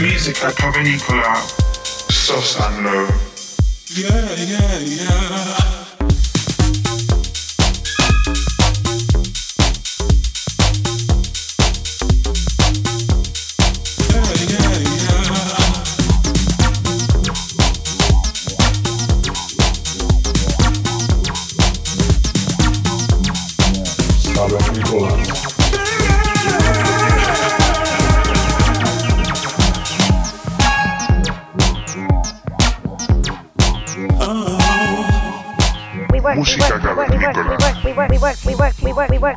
Music at Provenicola, soft and. Yeah, yeah, yeah.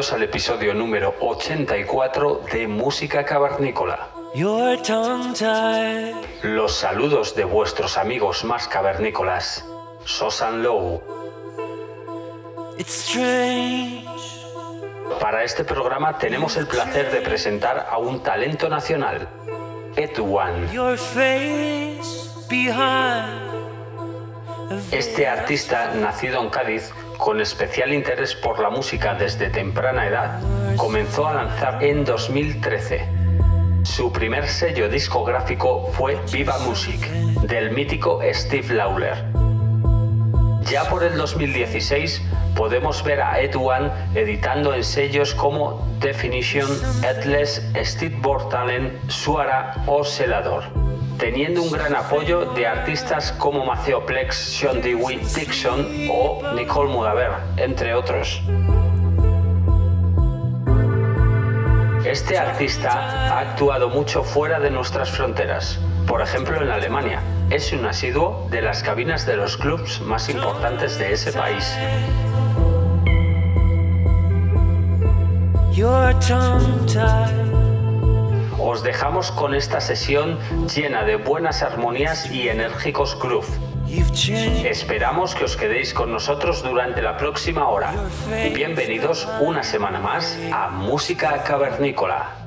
Bienvenidos al episodio número 84 de Música Cavernícola. Los saludos de vuestros amigos más cavernícolas, Sosan Low. Para este programa tenemos el placer de presentar a un talento nacional, behind. Este artista, nacido en Cádiz, con especial interés por la música desde temprana edad, comenzó a lanzar en 2013. Su primer sello discográfico fue Viva Music, del mítico Steve Lawler. Ya por el 2016 podemos ver a Ed editando en sellos como Definition, Atlas, Steve Bortalen, Suara o Selador, teniendo un gran apoyo de artistas como Maceo Plex, Sean Dewey, Dixon o Nicole Mudaver, entre otros. Este artista ha actuado mucho fuera de nuestras fronteras, por ejemplo en Alemania. Es un asiduo de las cabinas de los clubs más importantes de ese país. Os dejamos con esta sesión llena de buenas armonías y enérgicos groove. Esperamos que os quedéis con nosotros durante la próxima hora. Y bienvenidos una semana más a Música Cavernícola.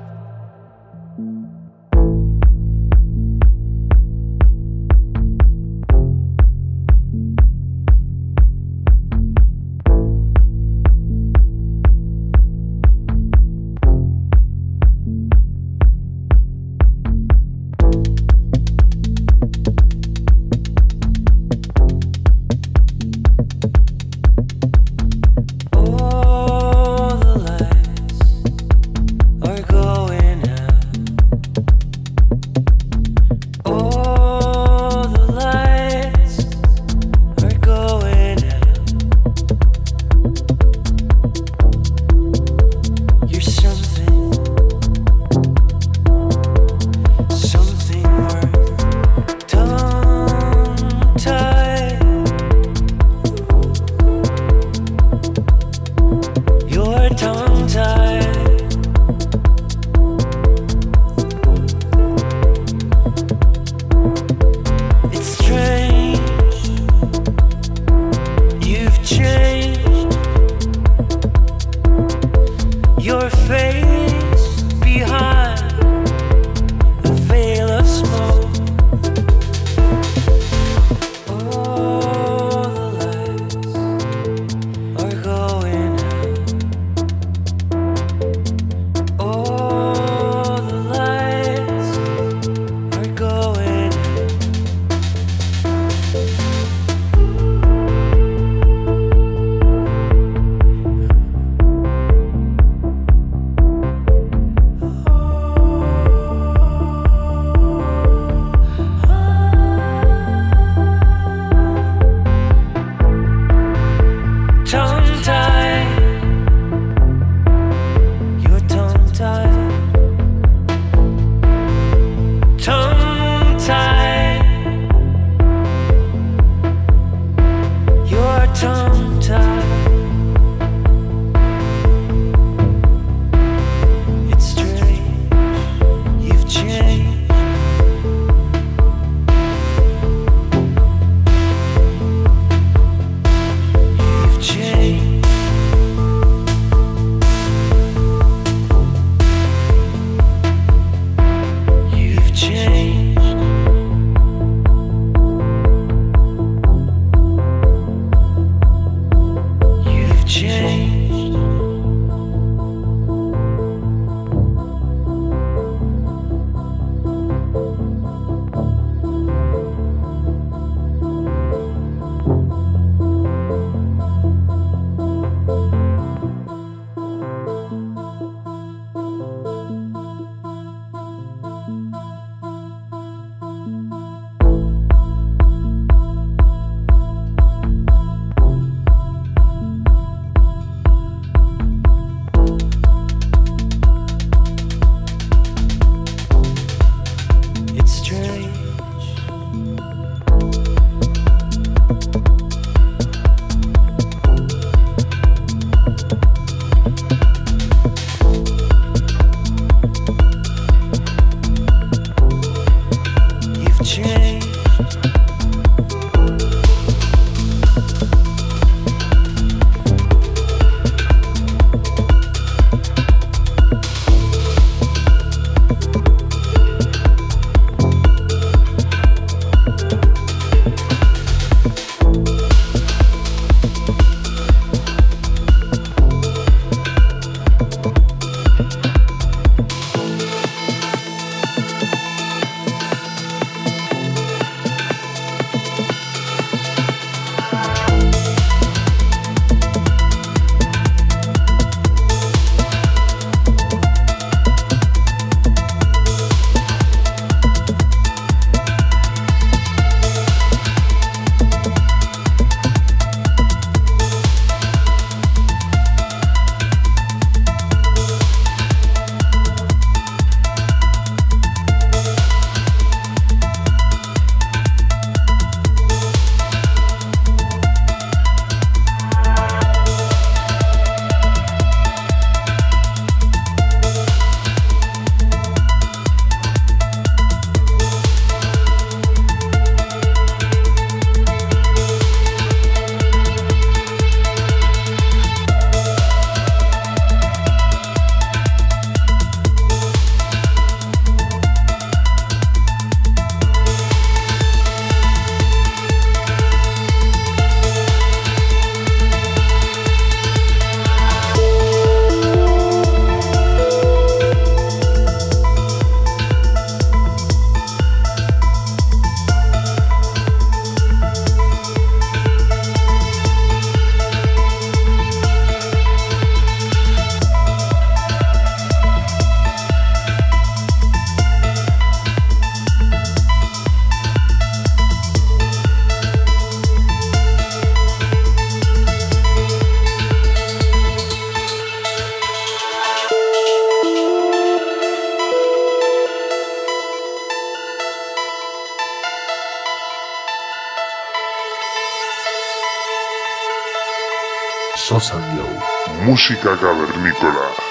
Música cavernícola.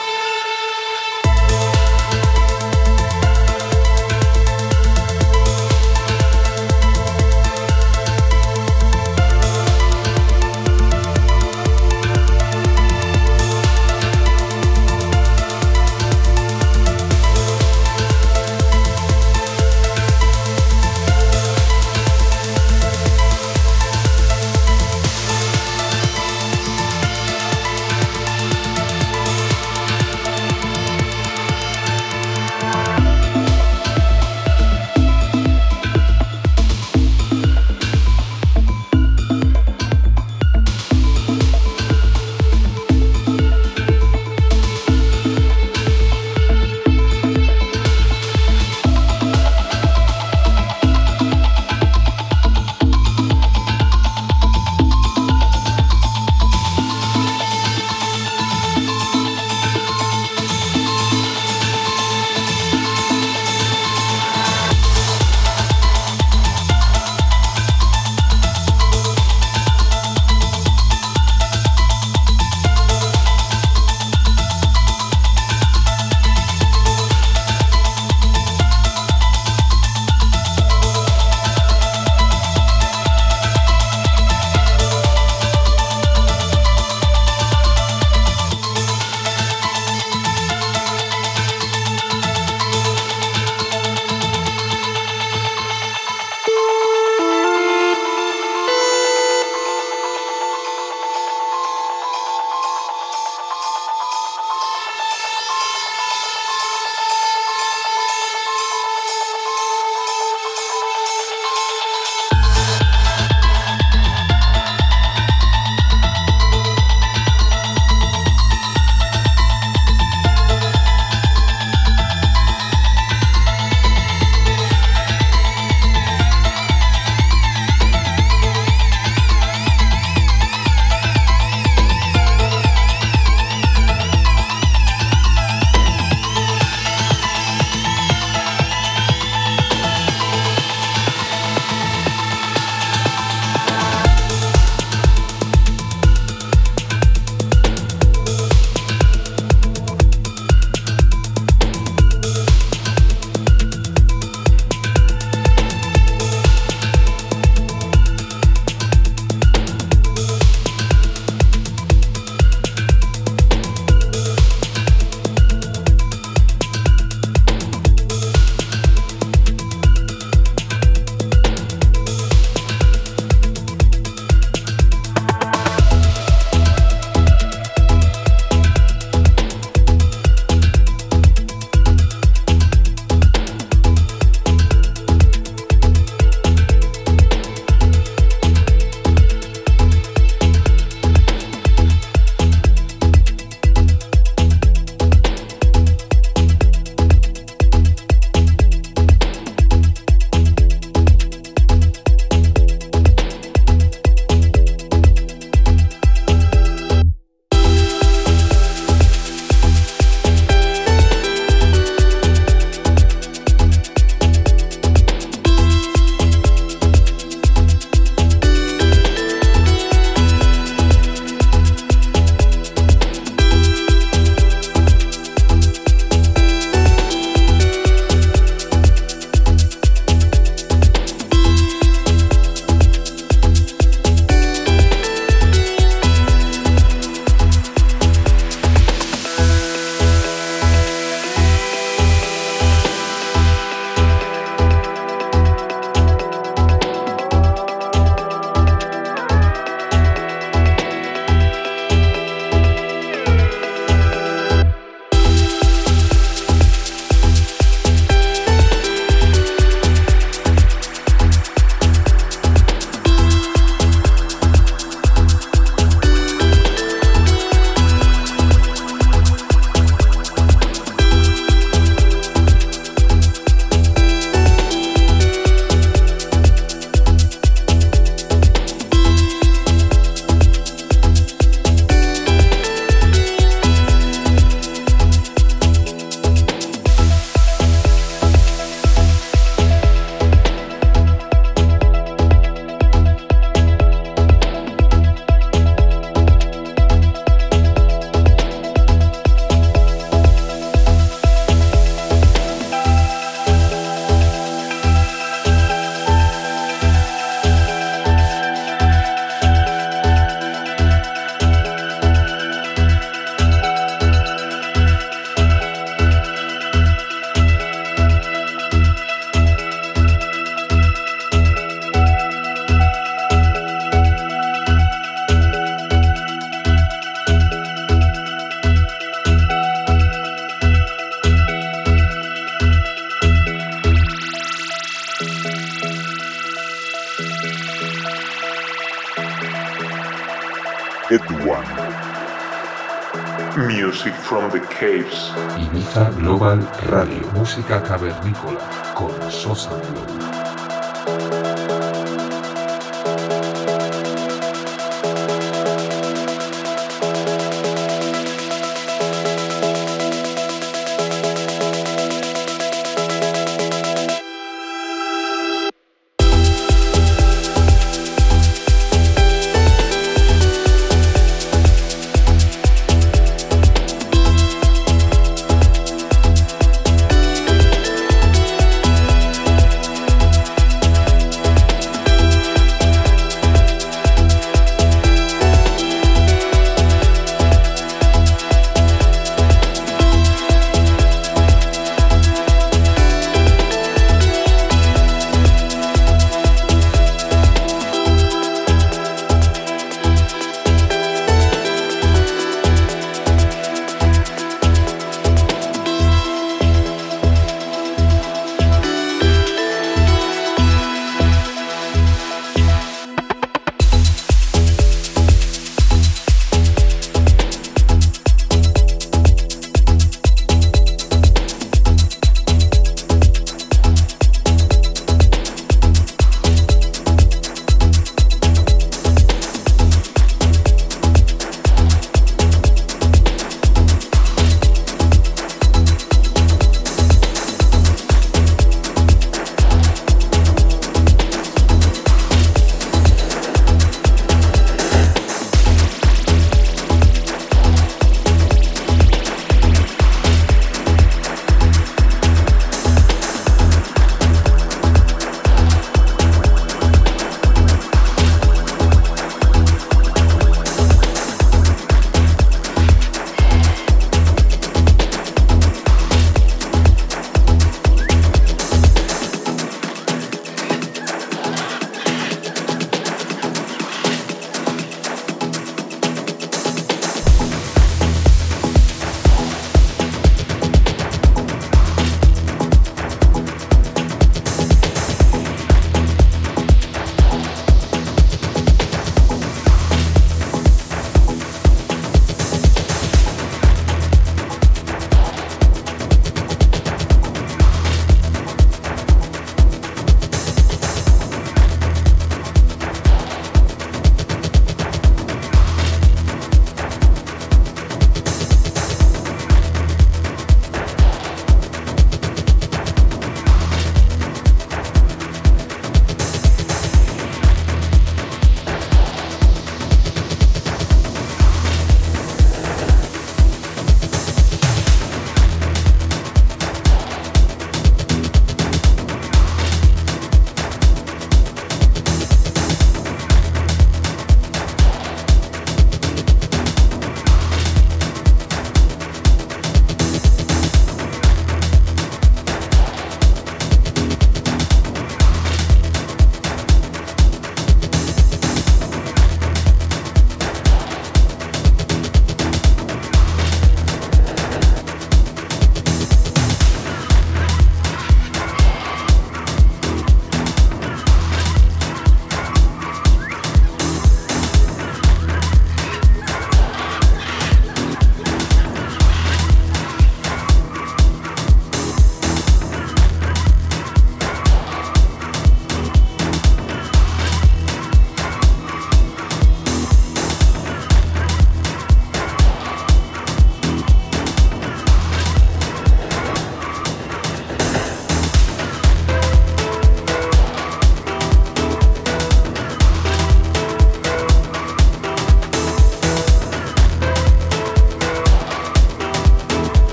Global Radio, música cavernícola con Sosa Glow.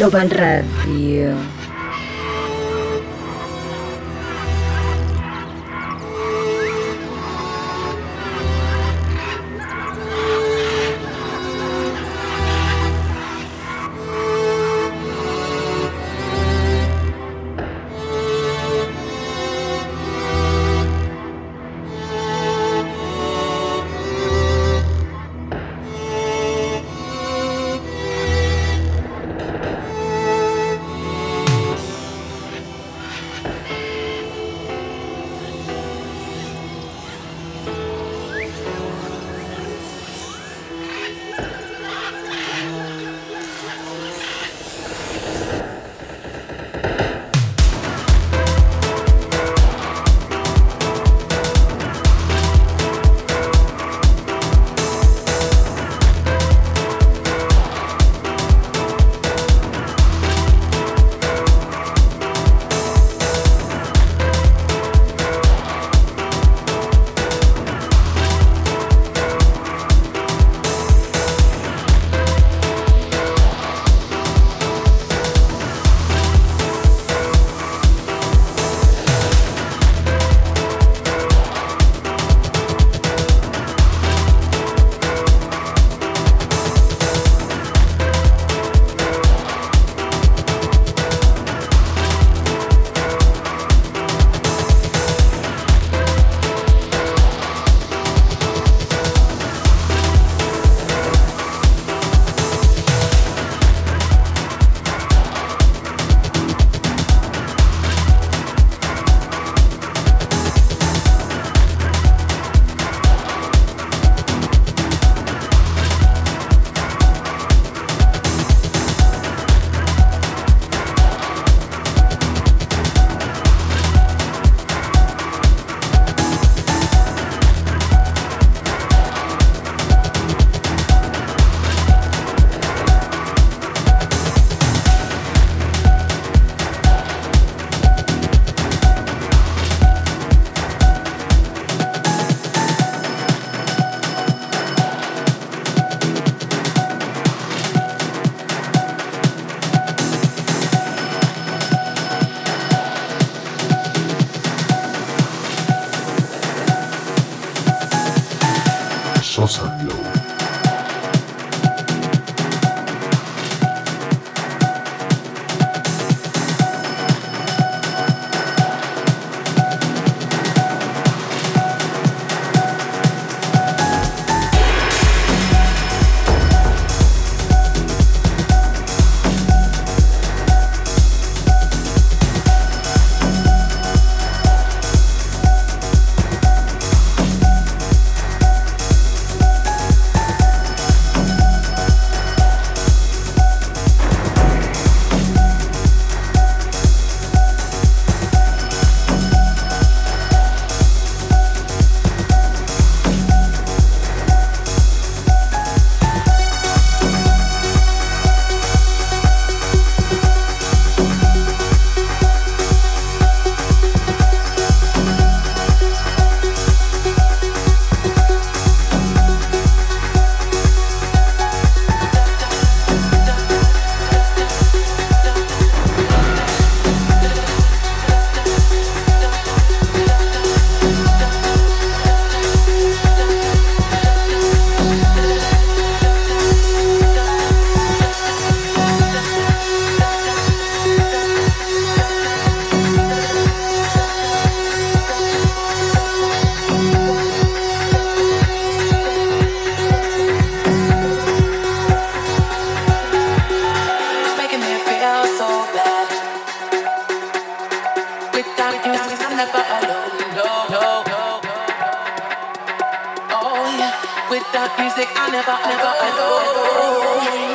Ibiza Global Radio. With that music, I never, never, I know.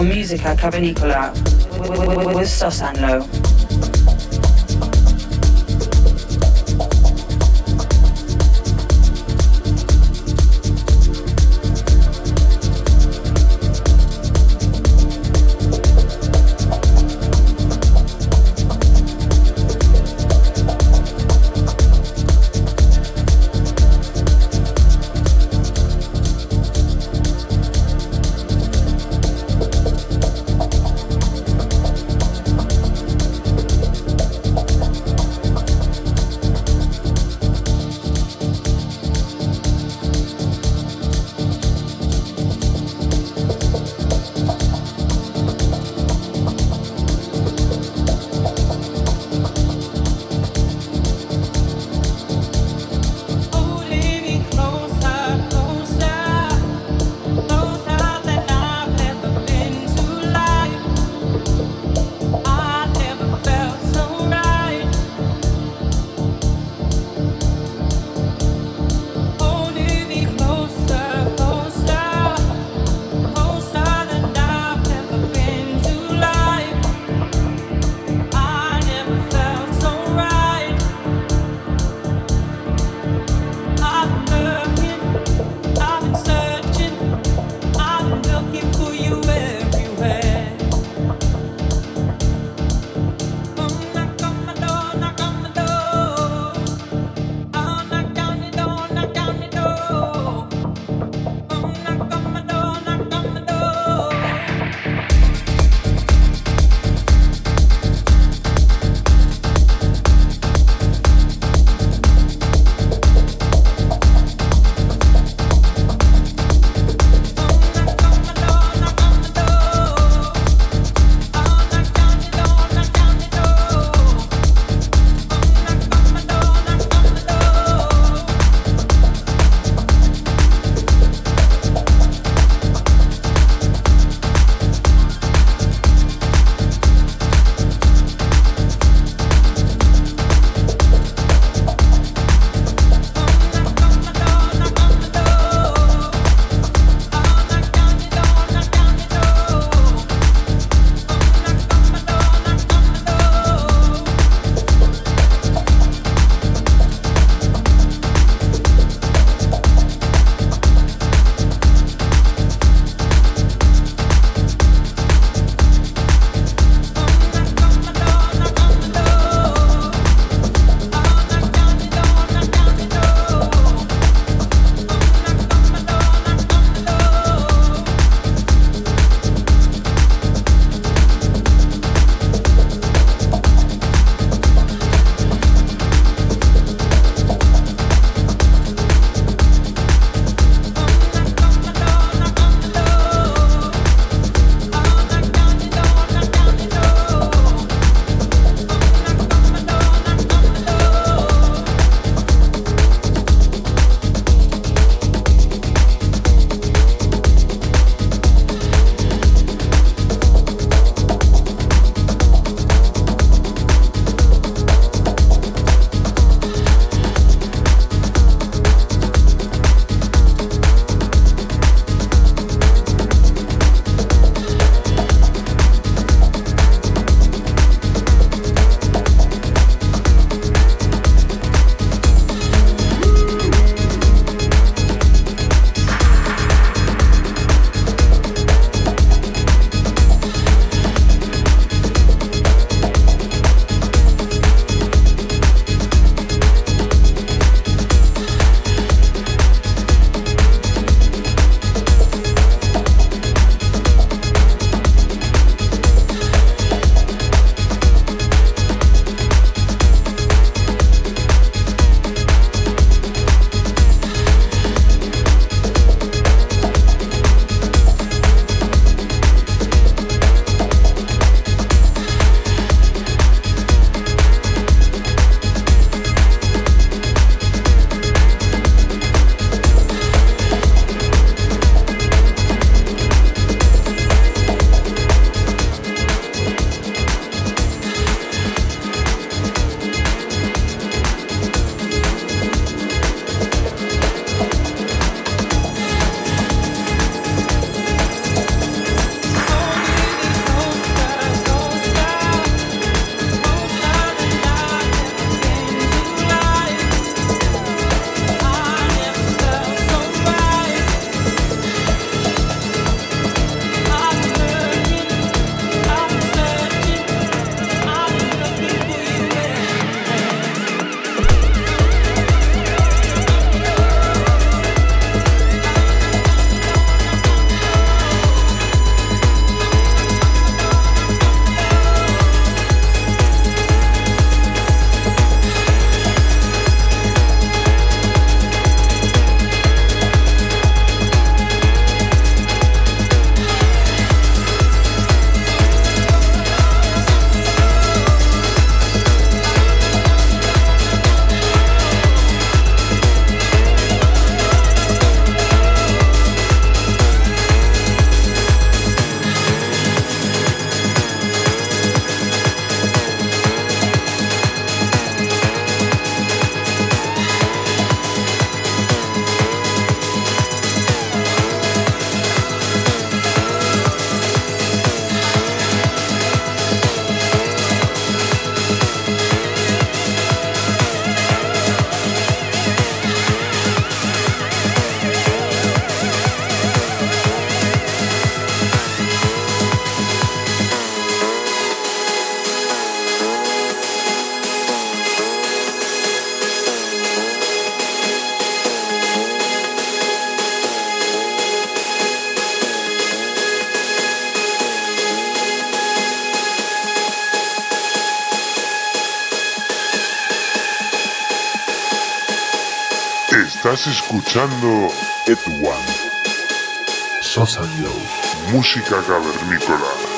On Musica Cavernicola escuchando Ed One, Sosa música cavernícola.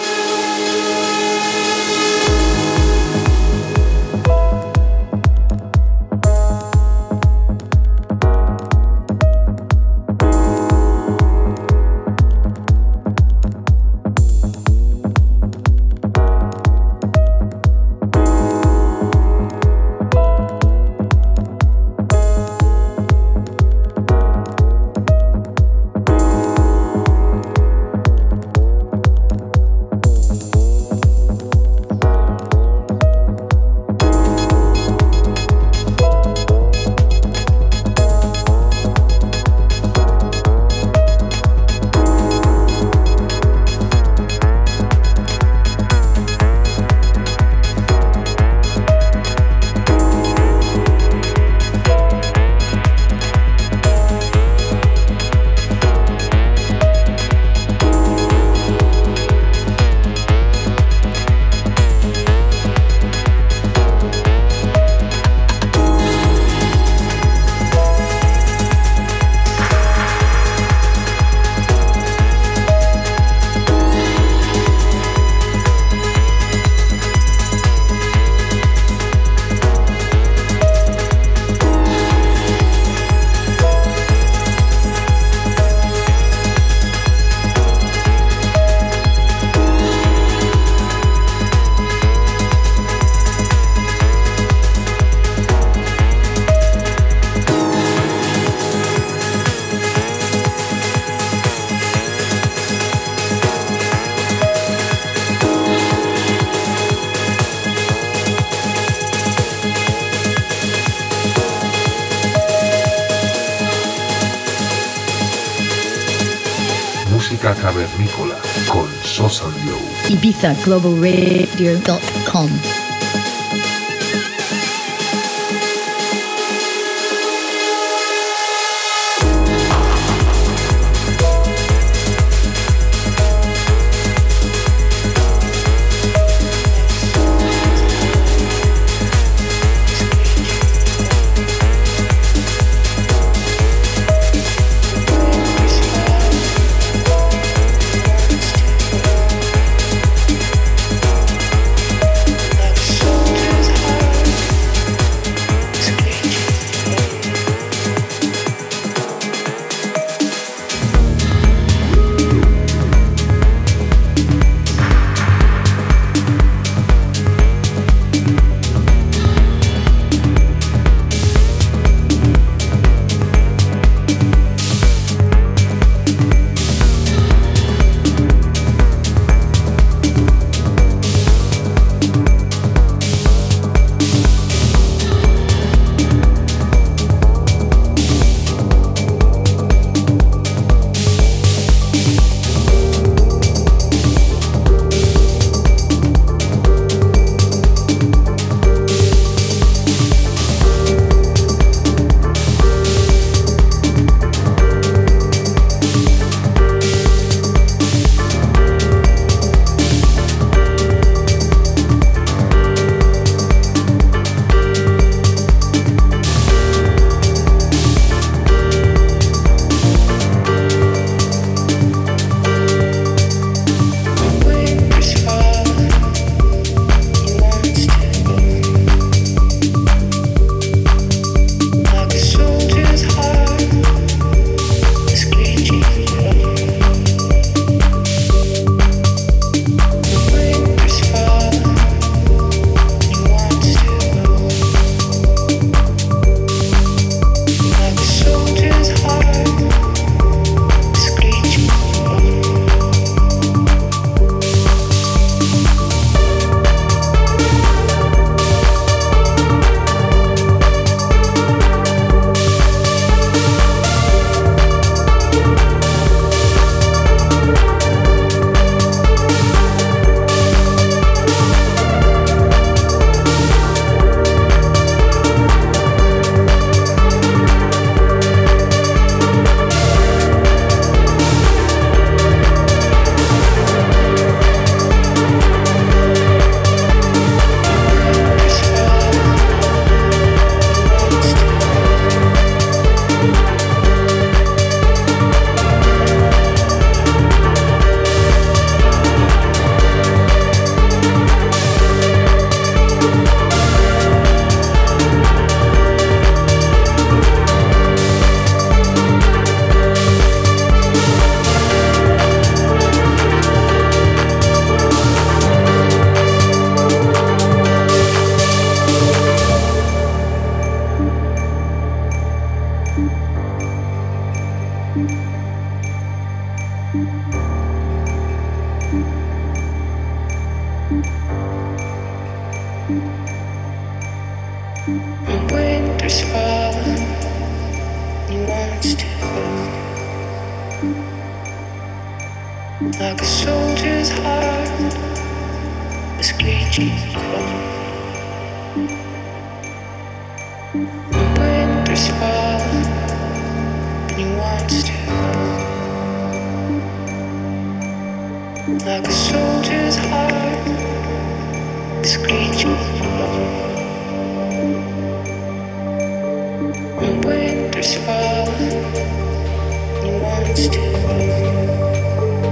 Globalradio.com.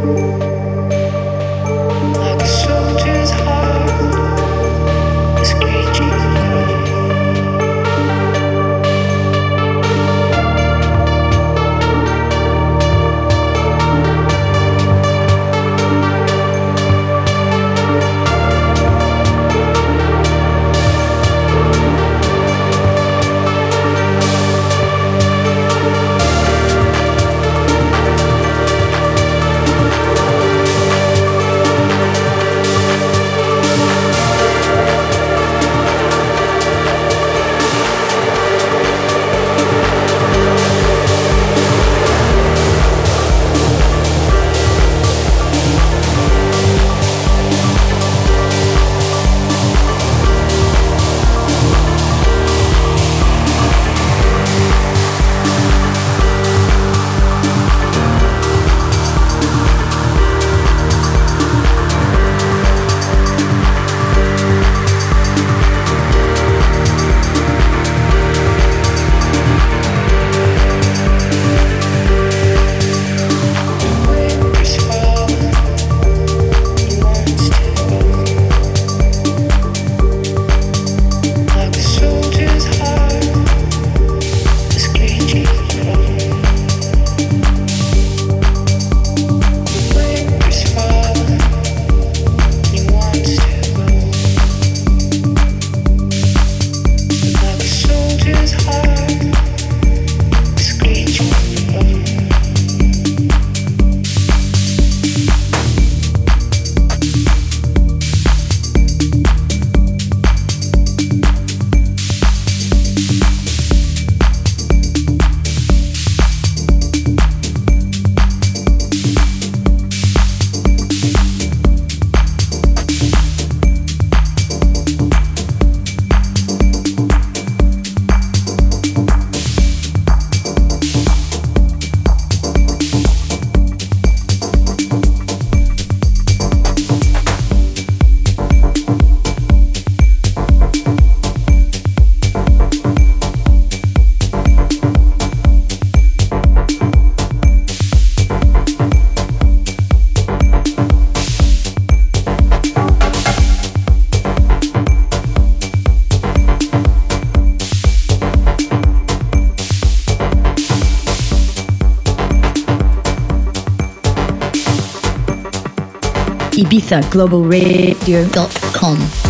Música etherglobalradio.com.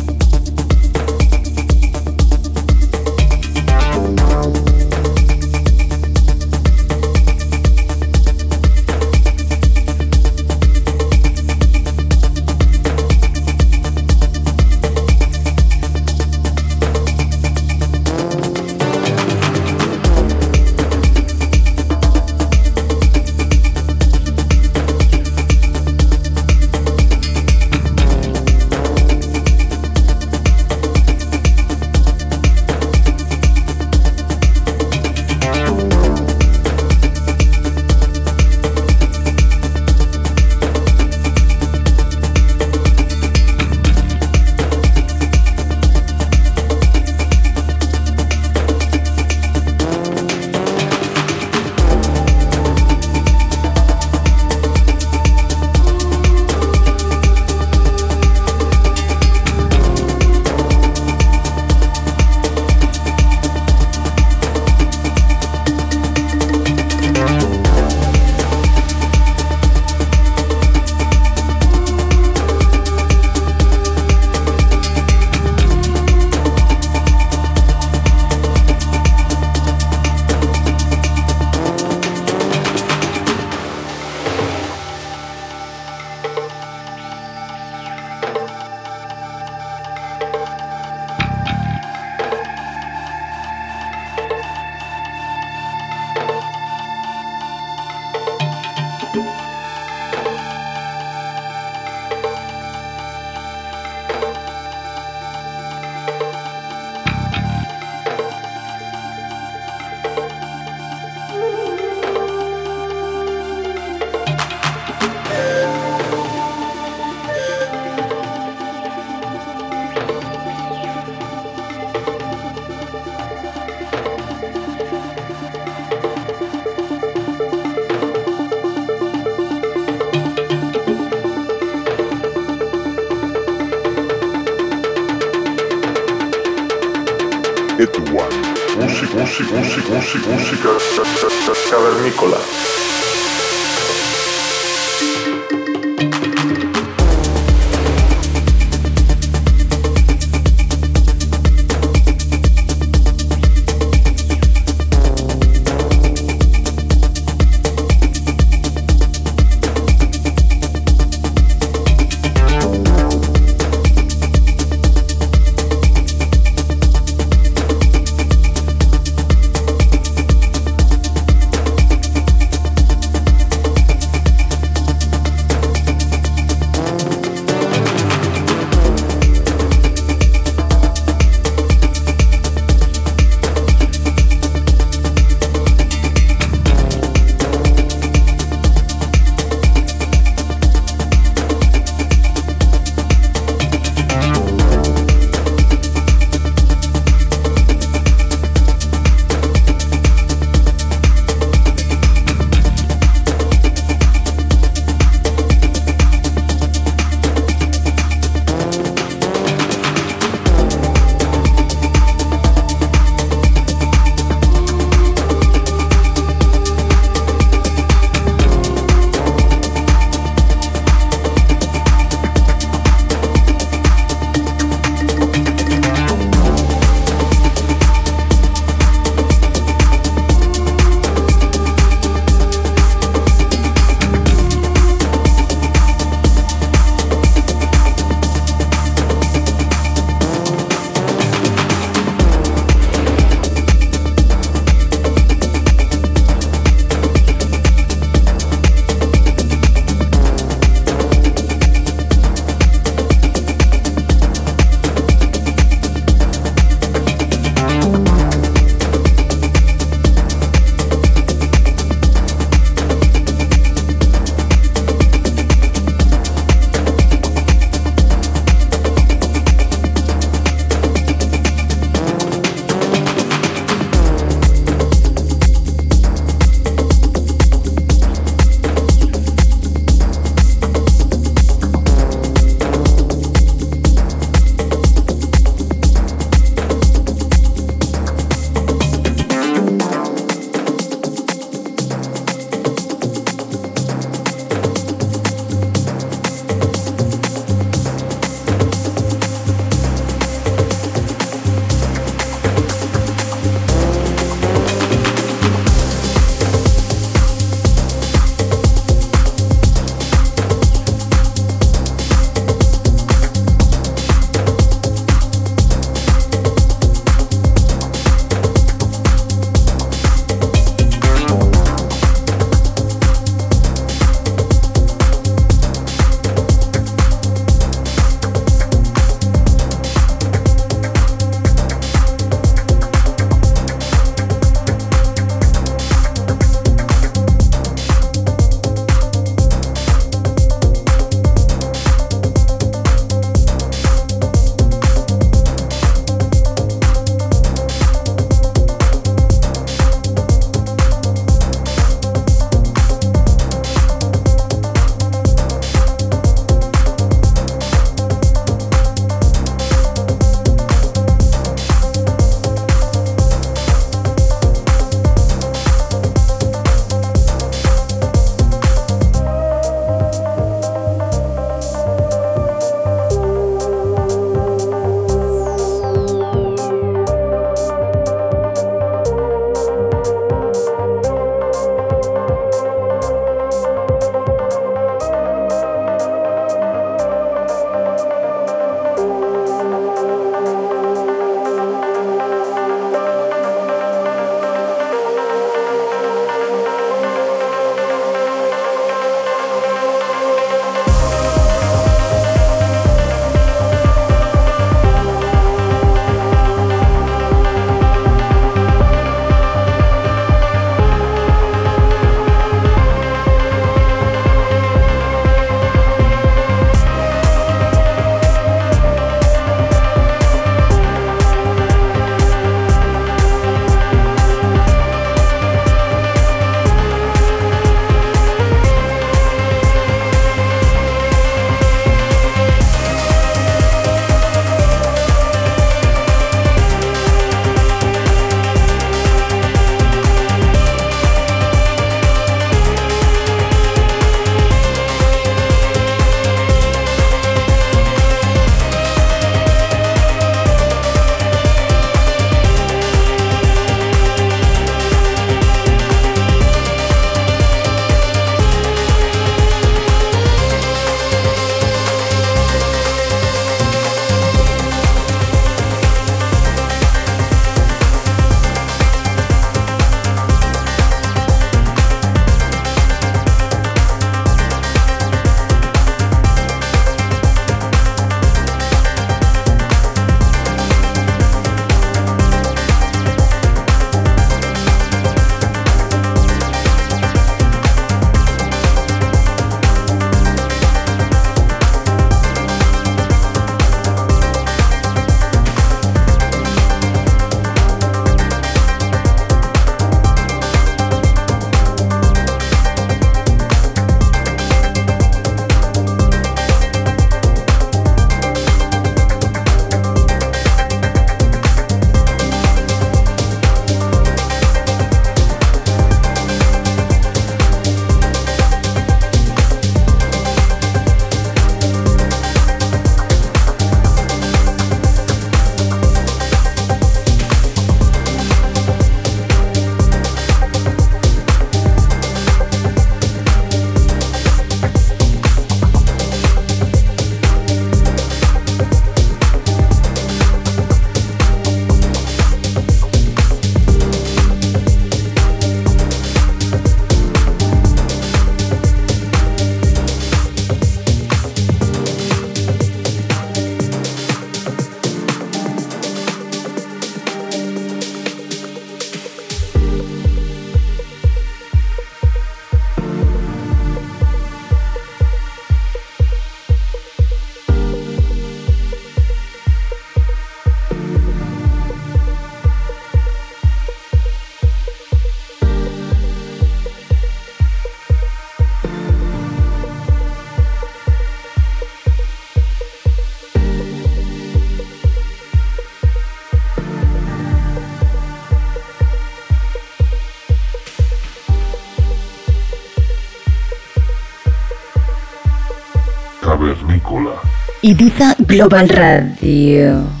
Global Radio.